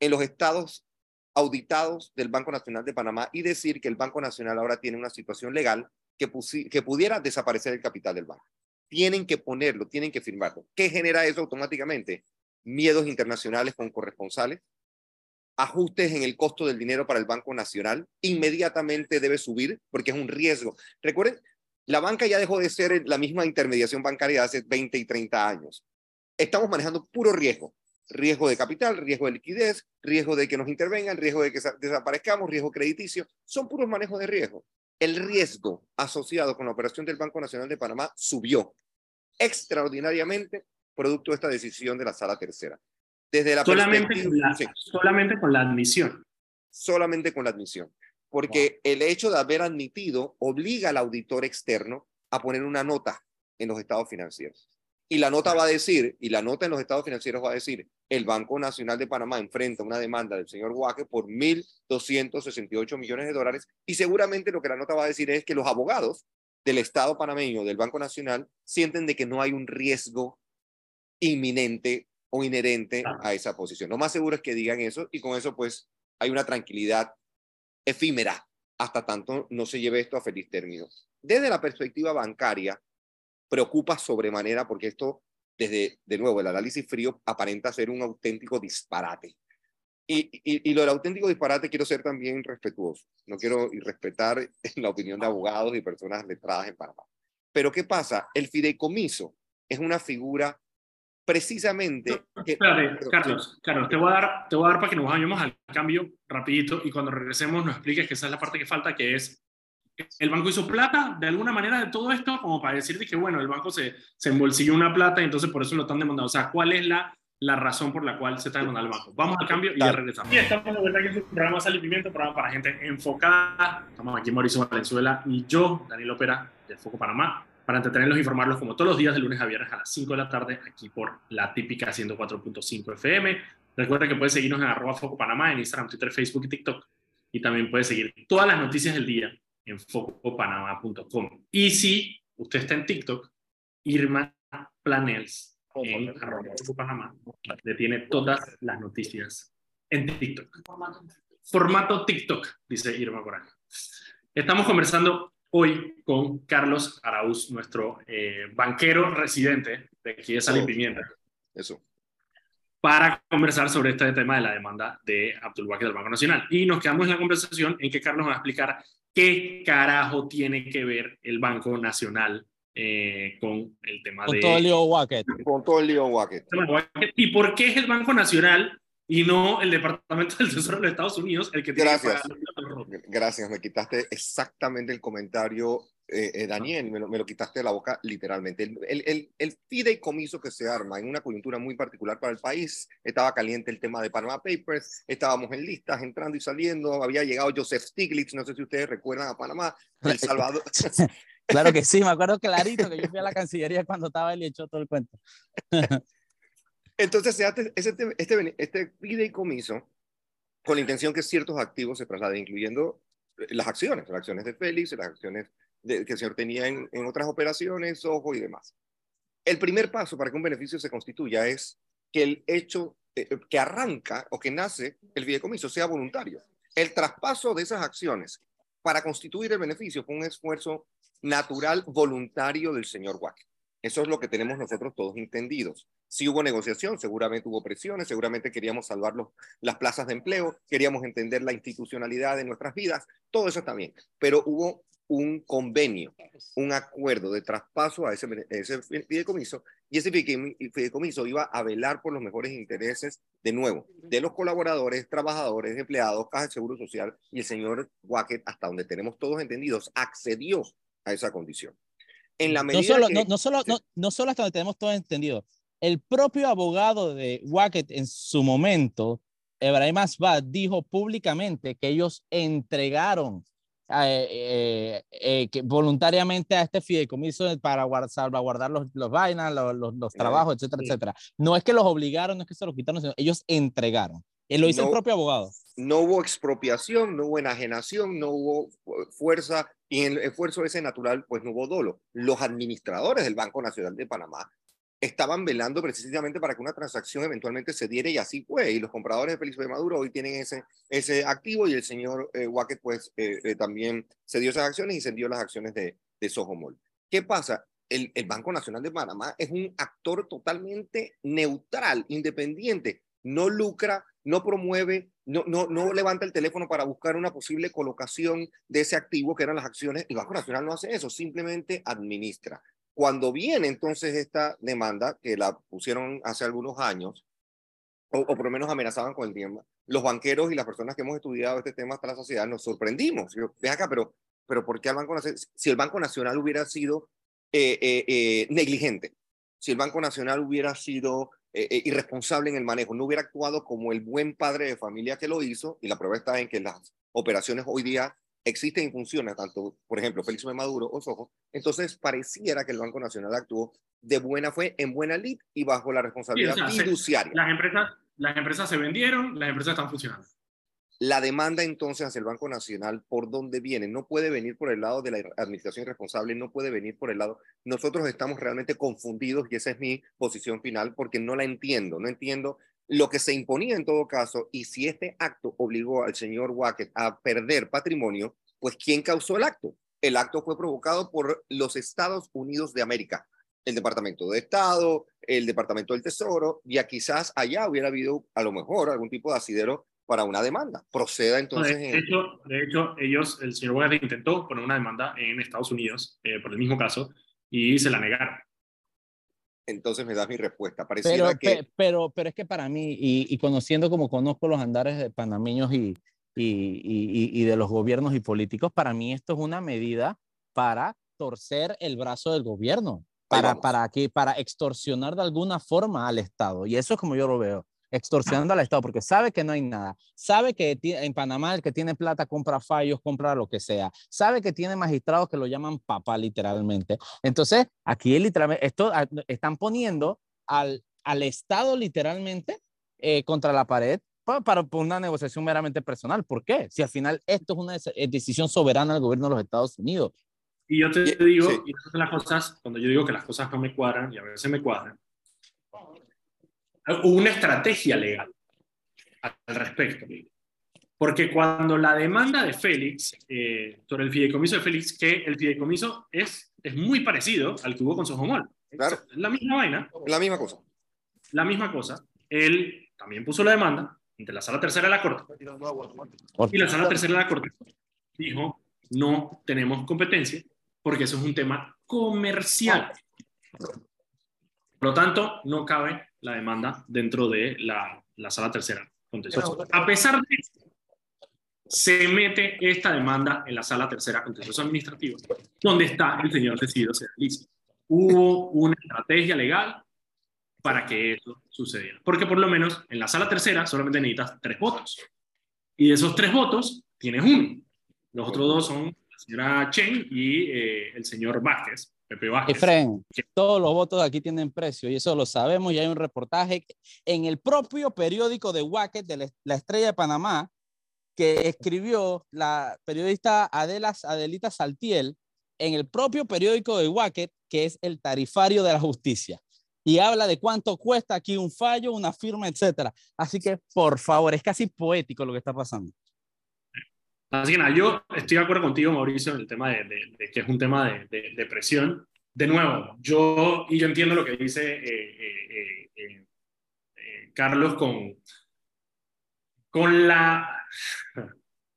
en los estados auditados del Banco Nacional de Panamá y decir que el Banco Nacional ahora tiene una situación legal que, que pudiera desaparecer el capital del banco. Tienen que ponerlo, tienen que firmarlo. ¿Qué genera eso automáticamente? Miedos internacionales con corresponsales, ajustes en el costo del dinero para el Banco Nacional, inmediatamente debe subir porque es un riesgo. Recuerden, La banca ya dejó de ser la misma intermediación bancaria hace 20 y 30 años. Estamos manejando puro riesgo. Riesgo de capital, riesgo de liquidez, riesgo de que nos intervengan, riesgo de que desaparezcamos, riesgo crediticio. Son puros manejos de riesgo. El riesgo asociado con la operación del Banco Nacional de Panamá subió extraordinariamente producto de esta decisión de la sala tercera. Desde la solamente, con la, solamente con la admisión. Solamente con la admisión. Porque el hecho de haber admitido obliga al auditor externo a poner una nota en los estados financieros. Y la nota va a decir, y la nota en los estados financieros va a decir, el Banco Nacional de Panamá enfrenta una demanda del señor Huaque por 1.268 millones de dólares y seguramente lo que la nota va a decir es que los abogados del Estado panameño, del Banco Nacional, sienten de que no hay un riesgo inminente o inherente a esa posición. Lo más seguro es que digan eso y con eso pues hay una tranquilidad efímera hasta tanto no se lleve esto a feliz término. Desde la perspectiva bancaria, preocupa sobremanera porque esto, desde, de nuevo, el análisis frío aparenta ser un auténtico disparate. Y, y, lo del auténtico disparate quiero ser también respetuoso. No quiero irrespetar la opinión de abogados y personas letradas en Panamá. Pero ¿qué pasa? El fideicomiso es una figura precisamente... Carlos, Carlos, te voy, a dar, te voy a dar para que nos vayamos al cambio rapidito y cuando regresemos nos expliques que esa es la parte que falta, que es el banco hizo plata de alguna manera de todo esto, como para decirte que, bueno, el banco se, se embolsilló una plata y entonces por eso lo están demandando. O sea, ¿cuál es la, la razón por la cual se está demandando el banco? Vamos al cambio y ya regresamos. Y estamos de vuelta aquí en su programa Sal y Pimiento, programa para gente enfocada. Estamos aquí Mauricio Valenzuela y yo, Daniel Opera, de Foco Panamá para entretenerlos e informarlos como todos los días de lunes a viernes a las 5 de la tarde aquí por la típica 104.5 FM. Recuerda que puedes seguirnos en arroba Foco Panamá en Instagram, Twitter, Facebook y TikTok. Y también puedes seguir todas las noticias del día en focopanamá.com. Y si usted está en TikTok, Irma Planels en arroba Foco Panamá le tiene todas las noticias en TikTok. Formato TikTok, dice Irma por Estamos conversando hoy con Carlos Arauz, nuestro eh, banquero residente de aquí de Sal Pimienta. Eso. Para conversar sobre este tema de la demanda de Abdul del Banco Nacional. Y nos quedamos en la conversación en que Carlos va a explicar qué carajo tiene que ver el Banco Nacional eh, con el tema de... Con todo el lío Wacket. Con todo el lío Wacket. ¿Y por qué es el Banco Nacional y no el Departamento del Tesoro de los Estados Unidos el que tiene Gracias. Gracias, me quitaste exactamente el comentario, eh, eh, Daniel, me lo, me lo, quitaste de la boca literalmente. El, el, el, fideicomiso que se arma en una coyuntura muy particular para el país, estaba caliente el tema de Panama Papers, estábamos en listas, entrando y saliendo, había llegado Joseph Stiglitz, no sé si ustedes recuerdan a Panamá, El Salvador. claro que sí, me acuerdo clarito que yo fui a la Cancillería cuando estaba él y echó todo el cuento. Entonces se hace este, este, este fideicomiso con la intención que ciertos activos se trasladen, incluyendo eh, las acciones, las acciones de Félix, las acciones de, que el señor tenía en, en, otras operaciones, ojo y demás. El primer paso para que un beneficio se constituya es que el hecho eh, que arranca o que nace el fideicomiso sea voluntario. El traspaso de esas acciones para constituir el beneficio fue un esfuerzo natural voluntario del señor Wack. Eso es lo que tenemos nosotros todos entendidos. Si hubo negociación, seguramente hubo presiones, seguramente queríamos salvar los, las plazas de empleo, queríamos entender la institucionalidad de nuestras vidas, todo eso está bien, pero hubo un convenio, un acuerdo de traspaso a ese, ese fideicomiso y ese fideicomiso iba a velar por los mejores intereses, de nuevo, de los colaboradores, trabajadores, empleados, Caja de Seguro Social y el señor Wackett, hasta donde tenemos todos entendidos, accedió a esa condición. En la medida no solo, que, no, no, solo, no, no solo hasta donde tenemos todo entendido, el propio abogado de Wackett en su momento, Ebrahim Asbad, dijo públicamente que ellos entregaron eh, eh, eh, que voluntariamente a este fideicomiso para salvaguardar los, los vainas, los, los, trabajos, etcétera, etcétera. No es que los obligaron, no es que se los quitaron, sino ellos entregaron. Él lo hizo el propio abogado. No hubo expropiación, no hubo enajenación, no hubo fuerza y en el esfuerzo ese natural, pues no hubo dolo. Los administradores del Banco Nacional de Panamá estaban velando precisamente para que una transacción eventualmente se diera y así fue. Y los compradores de Felipe Maduro hoy tienen ese, ese activo y el señor eh, Wackett pues eh, eh, también cedió esas acciones y cedió las acciones de, de Sojomol. ¿Qué pasa? El, el Banco Nacional de Panamá es un actor totalmente neutral, independiente, no lucra, no promueve no, no, no levanta el teléfono para buscar una posible colocación de ese activo que eran las acciones. El Banco Nacional no hace eso, simplemente administra. Cuando viene entonces esta demanda, que la pusieron hace algunos años, o, por lo menos amenazaban con el tiempo, los banqueros y las personas que hemos estudiado este tema hasta la sociedad nos sorprendimos. Yo, ve acá, pero, pero ¿por qué el Banco Nacional? Si el Banco Nacional hubiera sido eh, eh, eh, negligente, si el Banco Nacional hubiera sido eh, eh, irresponsable en el manejo, no hubiera actuado como el buen padre de familia que lo hizo, y la prueba está en que las operaciones hoy día existen y funcionan, tanto, por ejemplo, Félix Maduro o Sojo, entonces pareciera que el Banco Nacional actuó de buena fe, en buena lid y bajo la responsabilidad fiduciaria. las, empresas, las empresas se vendieron, las empresas están funcionando. La demanda entonces hacia el Banco Nacional, ¿por dónde viene? No puede venir por el lado de la administración irresponsable, no puede venir por el lado. Nosotros estamos realmente confundidos y esa es mi posición final porque no la entiendo, no entiendo lo que se imponía en todo caso y si este acto obligó al señor Wackett a perder patrimonio, pues ¿quién causó el acto? El acto fue provocado por los Estados Unidos de América, el Departamento de Estado, el Departamento del Tesoro, y quizás allá hubiera habido a lo mejor algún tipo de asidero para una demanda. Proceda entonces. De, hecho, de hecho, ellos, el señor Bogas intentó poner una demanda en Estados Unidos eh, por el mismo caso y se la negaron. Entonces me das mi respuesta. Pareciera pero, que... pero, pero es que para mí, y, conociendo como conozco los andares de panameños y, y, y, de los gobiernos y políticos, para mí esto es una medida para torcer el brazo del gobierno, para, para, que, para extorsionar de alguna forma al Estado. Y eso es como yo lo veo extorsionando al Estado porque sabe que no hay nada, sabe que en Panamá el que tiene plata compra fallos, compra lo que sea, sabe que tiene magistrados que lo llaman papá literalmente. Entonces, aquí literalmente, esto ah, están poniendo al, al Estado literalmente eh, contra la pared para, una negociación meramente personal. ¿Por qué? Si al final esto es una decisión soberana del gobierno de los Estados Unidos. Y yo te digo, y las cosas, cuando yo digo que las cosas no me cuadran, y a veces me cuadran, una estrategia legal al respecto. Porque cuando la demanda de Félix, eh, sobre el fideicomiso de Félix, que el fideicomiso es, es muy parecido al que hubo con Sojomol. Claro. La misma vaina. La misma cosa. La misma cosa. Él también puso la demanda ante la sala tercera de la Corte. Y la sala tercera de la Corte dijo, no tenemos competencia porque eso es un tema comercial. Por lo tanto, no cabe la demanda dentro de la, la sala tercera contenciosa. A pesar de eso, se mete esta demanda en la sala tercera contenciosa administrativa, donde está el señor decidido Cedalicio. Hubo una estrategia legal para que eso sucediera. Porque por lo menos en la sala tercera solamente necesitas tres votos. Y de esos tres votos tienes uno. Los otros dos son la señora Chen y eh, el señor Vázquez. Pepe Efren, todos los votos aquí tienen precio y eso lo sabemos y hay un reportaje en el propio periódico de Wacket de la Estrella de Panamá que escribió la periodista Adela, Adelita Saltiel en el propio periódico de Wacket que es el tarifario de la justicia y habla de cuánto cuesta aquí un fallo, una firma, etcétera. Así que, por favor, es casi poético lo que está pasando. Así que nada, yo estoy de acuerdo contigo, Mauricio, en el tema de, que es un tema de, presión. De nuevo, yo, y yo entiendo lo que dice eh, eh, eh, Carlos con, con, la,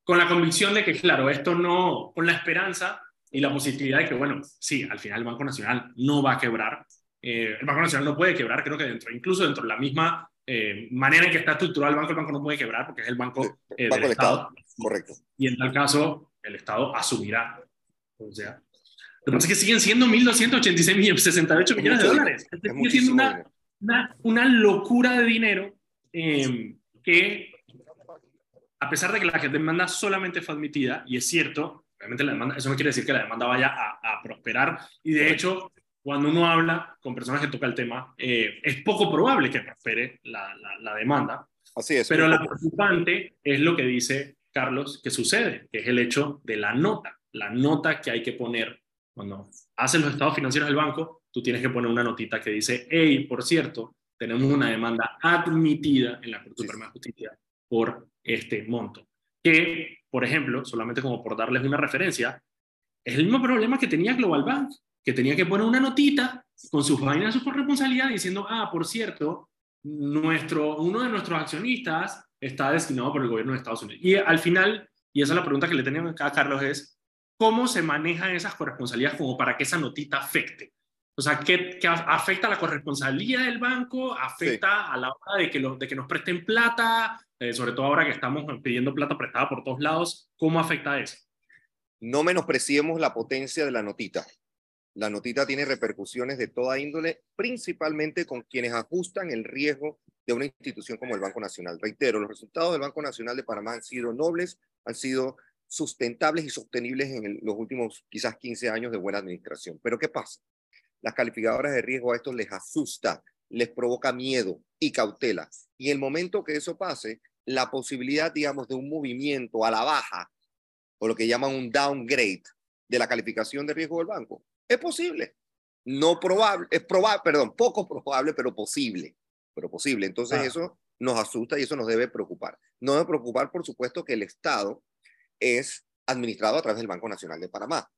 con la convicción de que, claro, esto no, con la esperanza y la positividad de que, bueno, sí, al final el Banco Nacional no va a quebrar. el Banco Nacional no puede quebrar, creo que dentro, incluso dentro de la misma manera en que está estructurado el banco, el banco no puede quebrar porque es el banco, del Estado. Correcto. Y en tal caso, el Estado asumirá. O sea, lo que pasa es que siguen siendo 1.286 millones, 68 millones de dólares. Sigue siendo una, una, una, locura de dinero eh, que, a pesar de que la demanda solamente fue admitida, y es cierto, realmente la demanda, eso no quiere decir que la demanda vaya a, a prosperar, y de hecho, cuando uno habla con personas que tocan el tema, eh, es poco probable que prospere la, la, la demanda. Así es. Pero lo preocupante es lo que dice Carlos, que sucede, que es el hecho de la nota, la nota que hay que poner cuando hacen los estados financieros del banco, tú tienes que poner una notita que dice, hey, por cierto, tenemos una demanda admitida en la Corte Suprema de Justicia por este monto. Que, por ejemplo, solamente como por darles una referencia, es el mismo problema que tenía Global Bank, que tenía que poner una notita con sus vainas de su corresponsabilidad diciendo, ah, por cierto, nuestro, uno de nuestros accionistas está destinado por el gobierno de Estados Unidos. Y al final, y esa es la pregunta que le tenemos acá a Carlos, es cómo se manejan esas corresponsalías como para que esa notita afecte. O sea, ¿qué, afecta a la corresponsabilidad del banco? ¿Afecta a la hora de que, de que nos presten plata? Eh, sobre todo ahora que estamos pidiendo plata prestada por todos lados. ¿Cómo afecta eso? No menospreciemos la potencia de la notita. La notita tiene repercusiones de toda índole, principalmente con quienes ajustan el riesgo de una institución como el Banco Nacional. Reitero, los resultados del Banco Nacional de Panamá han sido nobles, han sido sustentables y sostenibles en los últimos quizás 15 años de buena administración. Pero ¿qué pasa? Las calificadoras de riesgo a esto les asusta, les provoca miedo y cautela. Y el momento que eso pase, la posibilidad, digamos, de un movimiento a la baja o lo que llaman un downgrade de la calificación de riesgo del banco, es posible. No probable, es probable, perdón, poco probable, pero posible. Pero posible. Entonces eso nos asusta y eso nos debe preocupar. No debe preocupar, por supuesto, que el Estado es administrado a través del Banco Nacional de Panamá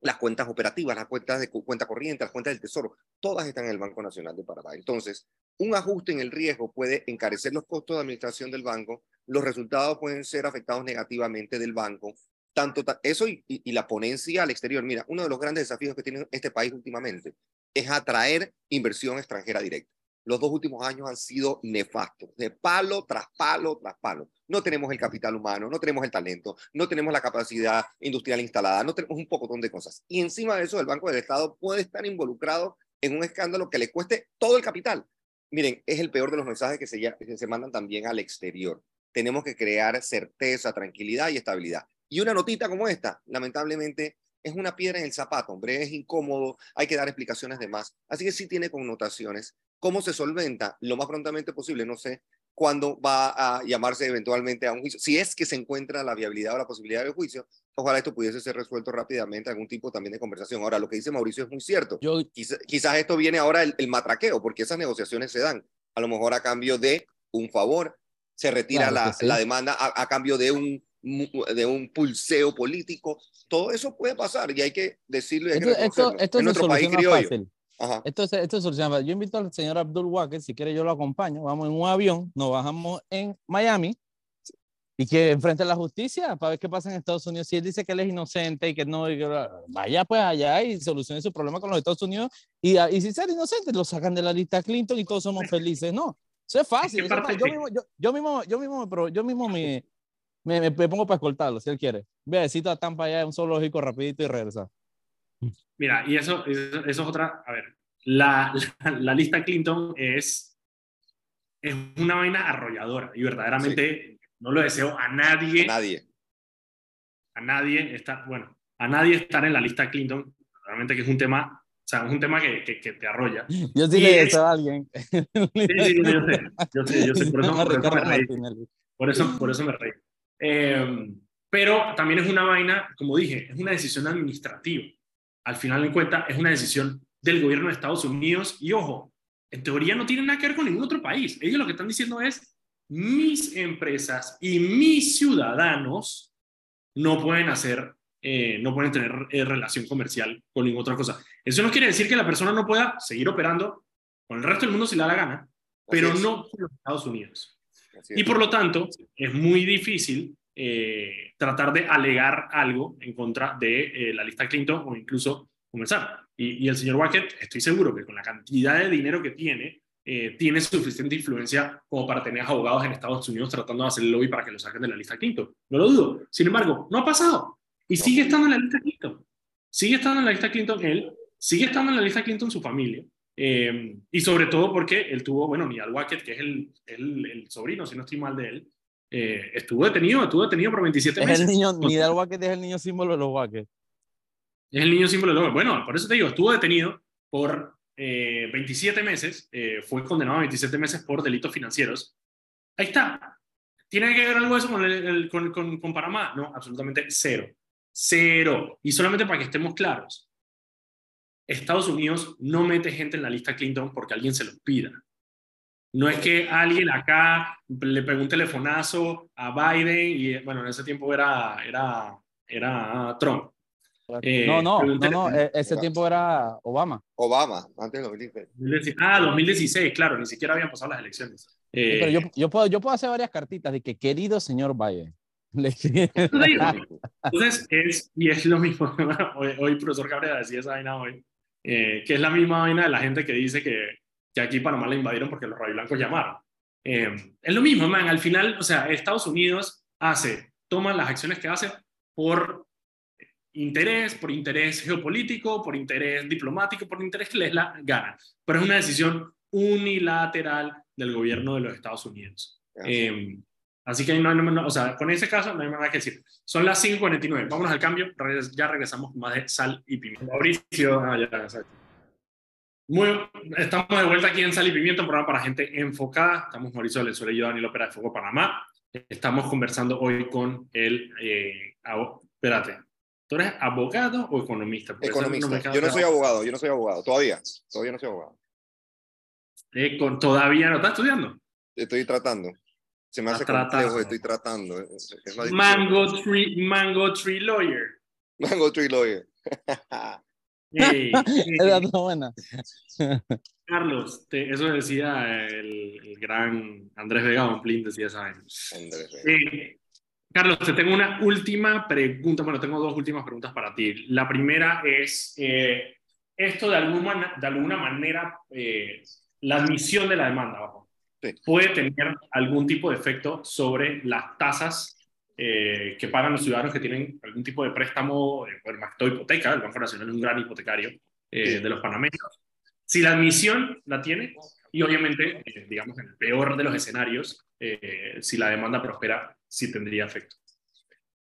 las cuentas operativas, las cuentas de cuenta corriente, las cuentas del tesoro, todas están en el Banco Nacional de Panamá. Entonces, un ajuste en el riesgo puede encarecer los costos de administración del banco, los resultados pueden ser afectados negativamente del banco, tanto eso y, y la ponencia al exterior. Mira, uno de los grandes desafíos que tiene este país últimamente es atraer inversión extranjera directa los dos últimos años han sido nefastos, de palo tras palo tras palo. No tenemos el capital humano, no tenemos el talento, no tenemos la capacidad industrial instalada, no tenemos un poco de cosas. Y encima de eso, el Banco del Estado puede estar involucrado en un escándalo que le cueste todo el capital. Miren, es el peor de los mensajes que se, que se mandan también al exterior. Tenemos que crear certeza, tranquilidad y estabilidad. Y una notita como esta, lamentablemente, es una piedra en el zapato, hombre, es incómodo, hay que dar explicaciones de más. Así que sí tiene connotaciones ¿Cómo se solventa? Lo más prontamente posible, no sé cuándo va a llamarse eventualmente a un juicio. Si es que se encuentra la viabilidad o la posibilidad del juicio, ojalá esto pudiese ser resuelto rápidamente, algún tipo también de conversación. Ahora, lo que dice Mauricio es muy cierto. Yo... Quizás, esto viene ahora el, matraqueo, porque esas negociaciones se dan a lo mejor a cambio de un favor, se retira la, la, demanda a, cambio de un, de un pulseo político. Todo eso puede pasar y hay que decirlo. esto, esto, en nuestro país criollo. Esto, esto soluciona. Yo invito al señor Abdul Walker, si quiere yo lo acompaño, vamos en un avión, nos bajamos en Miami y que enfrente a la justicia para ver qué pasa en Estados Unidos. Si él dice que él es inocente y que no, vaya pues allá y solucione su problema con los Estados Unidos y, y si ser inocente lo sacan de la lista Clinton y todos somos felices. No, eso es fácil. Yo, mismo, yo, yo, mismo, yo mismo, yo mismo me, me, me, pongo para escoltarlo si él quiere. Besito a Tampa allá, un zoológico rapidito y regresa. Mira, y eso, eso, es otra, a ver, la, la, lista Clinton es, es una vaina arrolladora y verdaderamente no lo deseo a nadie. A nadie. A nadie estar, bueno, a nadie estar en la lista Clinton, realmente que es un tema, o sea, es un tema que, que, te arrolla. Yo sí le deseo a alguien. Sí, sí, yo sé, yo sé, yo sé, por eso, por eso me reí. Por eso, por eso me reí. Eh, pero también es una vaina, como dije, es una decisión administrativa al final de cuentas es una decisión del gobierno de Estados Unidos y ojo, en teoría no tiene nada que ver con ningún otro país. Ellos lo que están diciendo es, mis empresas y mis ciudadanos no pueden hacer, eh, no pueden tener eh, relación comercial con ninguna otra cosa. Eso no quiere decir que la persona no pueda seguir operando con el resto del mundo si le da la gana, pero no con los Estados Unidos. Y por lo tanto, es muy difícil eh, tratar de alegar algo en contra de eh, la lista Clinton o incluso comenzar. Y, el señor Wackett, estoy seguro que con la cantidad de dinero que tiene, eh, tiene suficiente influencia como para tener abogados en Estados Unidos tratando de hacer el lobby para que lo saquen de la lista Clinton. No lo dudo. Sin embargo, no ha pasado. Y sigue estando en la lista Clinton. Sigue estando en la lista Clinton él, sigue estando en la lista Clinton su familia. y sobre todo porque él tuvo, bueno, Nidal Wackett, que es el, el, el, sobrino, si no estoy mal de él, eh, estuvo detenido, estuvo detenido por 27 meses. Es el niño, Nidal Wackett es el niño símbolo de los Wackett. Es el niño símbolo de los Bueno, por eso te digo, estuvo detenido por 27 eh, meses, eh, fue condenado a 27 meses por delitos financieros. Ahí está. ¿Tiene que ver algo eso con, el, con, con, con Panamá? No, absolutamente cero. Cero. Y solamente para que estemos claros, Estados Unidos no mete gente en la lista Clinton porque alguien se lo pida. No es que alguien acá le pegó un telefonazo a Biden y, bueno, en ese tiempo era, era, era Trump. Eh, no, no, no, no, e-, ese tiempo era Obama. Obama, antes de 2016. Ah, 2016, claro, ni siquiera habían pasado las elecciones. pero yo, yo, puedo, yo puedo hacer varias cartitas de que querido señor Valle. Entonces, es, y es lo mismo, hoy, hoy profesor Cabrera decía esa vaina hoy, eh, que es la misma vaina de la gente que dice que, que aquí Panamá la invadieron porque los blancos llamaron. Eh, es lo mismo, man, al final, o sea, Estados Unidos hace, toma las acciones que hace por interés, por interés geopolítico, por interés diplomático, por interés que les la gana. Pero es una decisión unilateral del gobierno de los Estados Unidos. Eh, así que no, no, o sea, con ese caso no hay nada que decir. Son las 5.49. Vámonos al cambio. Ya regresamos con más de sal y pimienta. Mauricio, ah, ya, Muy, estamos de vuelta aquí en Sal y Pimienta, un programa para gente enfocada. Estamos Mauricio Valenzuela y yo, Daniel Opera de Foco Panamá. Estamos conversando hoy con el... Eh, espérate, ¿tú eres abogado o economista? economista. yo no soy abogado, yo no soy abogado, todavía. Todavía no soy abogado. Eh, con, ¿Todavía no estás estudiando? Estoy tratando. Se me hace complejo, estoy tratando. Mango Tree, Mango Tree Lawyer. Mango Tree Lawyer. buena. Carlos, eso decía el, gran Andrés Vega Bonplin, decía esa eh, Carlos, te tengo una última pregunta. Bueno, tengo dos últimas preguntas para ti. La primera es, eh, esto de alguna, de alguna manera eh, la admisión de la demanda puede tener algún tipo de efecto sobre las tasas eh, que pagan los ciudadanos que tienen algún tipo de préstamo, eh, por más hipoteca, el Banco Nacional es un gran hipotecario eh, de los panameños. Si la admisión la tiene, y obviamente, digamos, en el peor de los escenarios, si la demanda prospera, sí tendría efecto.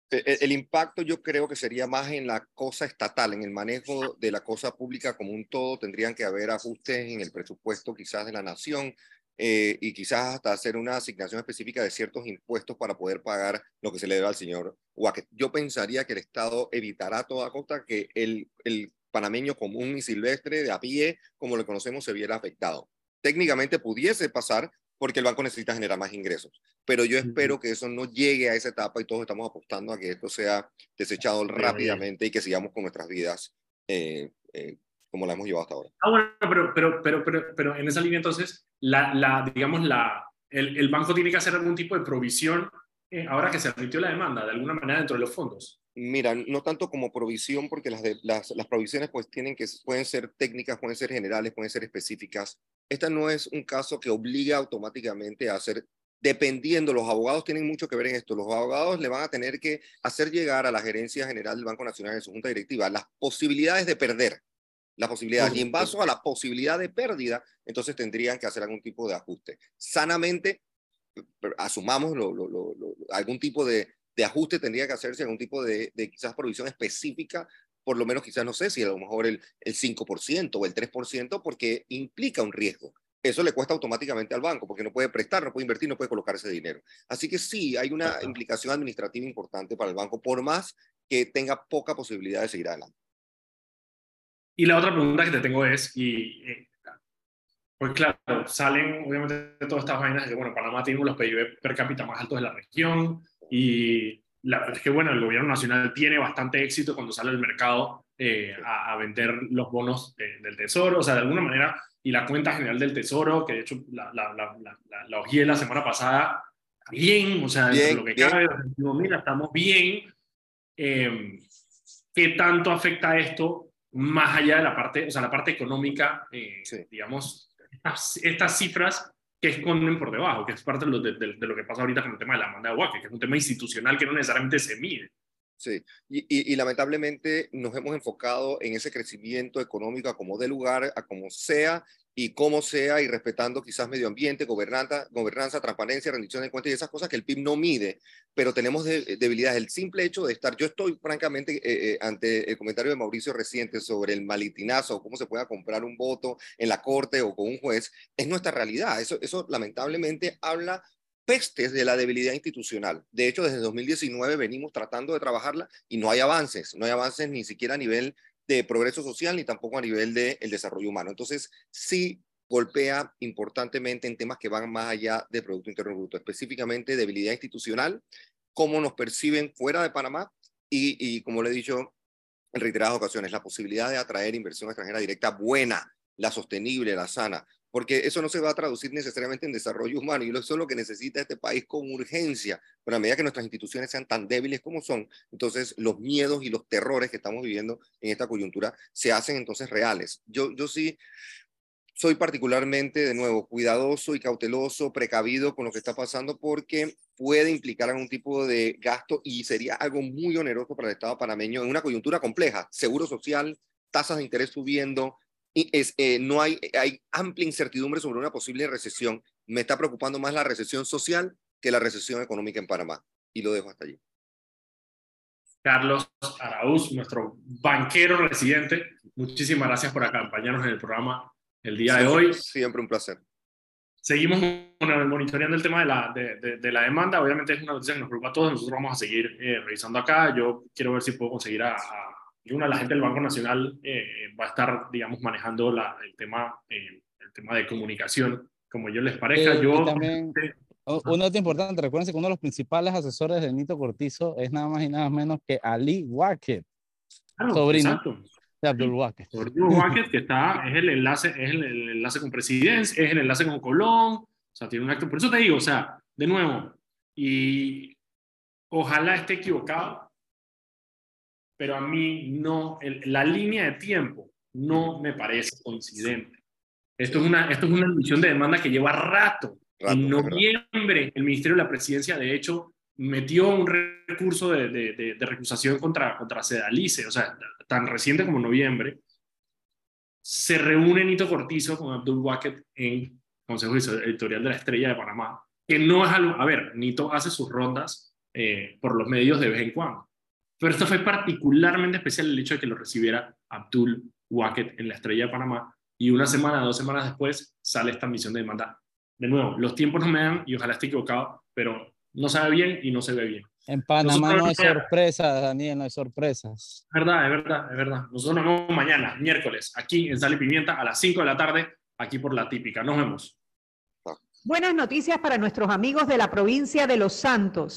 E, e, el, impacto yo creo que sería más en la cosa estatal, en el manejo de la cosa pública como un todo. Tendrían que haber ajustes en el presupuesto quizás de la nación eh, y quizás hasta hacer una asignación específica de ciertos impuestos para poder pagar lo que se le debe al señor Wacket. Yo pensaría que el Estado evitará a toda costa que el, el panameño común y silvestre de a pie, como lo conocemos, se viera afectado. Técnicamente pudiese pasar porque el banco necesita generar más ingresos. Pero yo espero que eso no llegue a esa etapa y todos estamos apostando a que esto sea desechado rápidamente y que sigamos con nuestras vidas eh, eh, como la hemos llevado hasta ahora. Ah, bueno, pero, pero, pero, pero, pero en esa línea entonces, la, la, digamos, la, el, el, banco tiene que hacer algún tipo de provisión eh, ahora que se admitió la demanda, de alguna manera dentro de los fondos. Mira, no tanto como provisión, porque las, las, las provisiones pues tienen que, pueden ser técnicas, pueden ser generales, pueden ser específicas. Esta no es un caso que obliga automáticamente a hacer, dependiendo, los abogados tienen mucho que ver en esto, los abogados le van a tener que hacer llegar a la gerencia general del Banco Nacional en su junta directiva las posibilidades de perder, la posibilidad, y en base a la posibilidad de pérdida, entonces tendrían que hacer algún tipo de ajuste. Sanamente, asumamos algún tipo de, de ajuste tendría que hacerse algún tipo de, de, quizás provisión específica, por lo menos quizás no sé si a lo mejor el, el 5% o el 3%, porque implica un riesgo. Eso le cuesta automáticamente al banco, porque no puede prestar, no puede invertir, no puede colocar ese dinero. Así que sí, hay una implicación administrativa importante para el banco, por más que tenga poca posibilidad de seguir adelante. Y la otra pregunta que te tengo es, y eh, pues claro, salen obviamente todas estas vainas de que, bueno, Panamá tiene uno de los PIB per cápita más altos de la región, y la verdad es que, bueno, el gobierno nacional tiene bastante éxito cuando sale al mercado eh, a, vender los bonos del tesoro, o sea, de alguna manera, y la cuenta general del tesoro, que de hecho la, la, la, la, la la semana pasada, bien, o sea, lo que cabe, mira, estamos bien. Eh, ¿Qué tanto afecta esto más allá de la parte, o sea, la parte económica, eh, digamos, estas, cifras que esconden por debajo, que es parte de lo, de, de, lo, que pasa ahorita con el tema de la demanda de agua, que es un tema institucional que no necesariamente se mide. Sí, y, y, lamentablemente nos hemos enfocado en ese crecimiento económico a como dé lugar, a como sea y como sea, y respetando quizás medio ambiente, gobernanza, gobernanza transparencia, rendición de cuentas y esas cosas que el PIB no mide, pero tenemos debilidades. El simple hecho de estar, yo estoy francamente eh, eh, ante el comentario de Mauricio reciente sobre el malitinazo, cómo se pueda comprar un voto en la corte o con un juez, es nuestra realidad. Eso, eso lamentablemente habla pestes de la debilidad institucional. De hecho, desde 2019 venimos tratando de trabajarla y no hay avances, no hay avances ni siquiera a nivel de progreso social ni tampoco a nivel del el desarrollo humano. Entonces, sí golpea importantemente en temas que van más allá del Producto Interno Bruto, específicamente debilidad institucional, cómo nos perciben fuera de Panamá y, y como le he dicho en reiteradas ocasiones, la posibilidad de atraer inversión extranjera directa buena, la sostenible, la sana, porque eso no se va a traducir necesariamente en desarrollo humano y eso es lo que necesita este país con urgencia. Pero a medida que nuestras instituciones sean tan débiles como son, entonces los miedos y los terrores que estamos viviendo en esta coyuntura se hacen entonces reales. Yo, yo sí soy particularmente, de nuevo, cuidadoso y cauteloso, precavido con lo que está pasando porque puede implicar algún tipo de gasto y sería algo muy oneroso para el Estado panameño en una coyuntura compleja. Seguro social, tasas de interés subiendo, es, eh, no hay, hay amplia incertidumbre sobre una posible recesión. Me está preocupando más la recesión social que la recesión económica en Panamá. Y lo dejo hasta allí. Carlos Araúz, nuestro banquero residente, muchísimas gracias por acompañarnos en el programa el día de hoy. Siempre un placer. Seguimos monitoreando el tema de la, de, de, la demanda. Obviamente es una noticia que nos preocupa a todos. Nosotros vamos a seguir eh, revisando acá. Yo quiero ver si puedo conseguir a y una, la gente del Banco Nacional eh, va a estar, digamos, manejando la, el, tema, eh, el tema de comunicación, como yo les parezca. Eh, yo, también, un dato importante, recuerden que uno de los principales asesores de Nito Cortizo es nada más y nada menos que Ali Wacket, sobrino de Abdul Wacket. Abdul Wacket, que está, es el enlace, es el, enlace con Presidencia, es el enlace con Colón, o sea, tiene un acto, por eso te digo, o sea, de nuevo, y ojalá esté equivocado, pero a mí no, la línea de tiempo no me parece coincidente. Esto es una, esto es una emisión de demanda que lleva rato. en noviembre, el Ministerio de la Presidencia, de hecho, metió un recurso de, de, de, recusación contra, contra Sedalice, o sea, tan reciente como noviembre. Se reúne Nito Cortizo con Abdul Wacket en Consejo Editorial de la Estrella de Panamá, que no es algo, a ver, Nito hace sus rondas eh, por los medios de vez en cuando, pero esto fue particularmente especial el hecho de que lo recibiera Abdul Wacket en la Estrella de Panamá y una semana, dos semanas después sale esta misión de demanda. De nuevo, los tiempos no me dan y ojalá esté equivocado, pero no sabe bien y no se ve bien. En Panamá no hay sorpresas, Daniel, no hay sorpresas. Es verdad, es verdad, es verdad. Nosotros nos vemos mañana, miércoles, aquí en Sal y Pimienta a las 5 de la tarde, aquí por La Típica. Nos vemos. Buenas noticias para nuestros amigos de la provincia de Los Santos.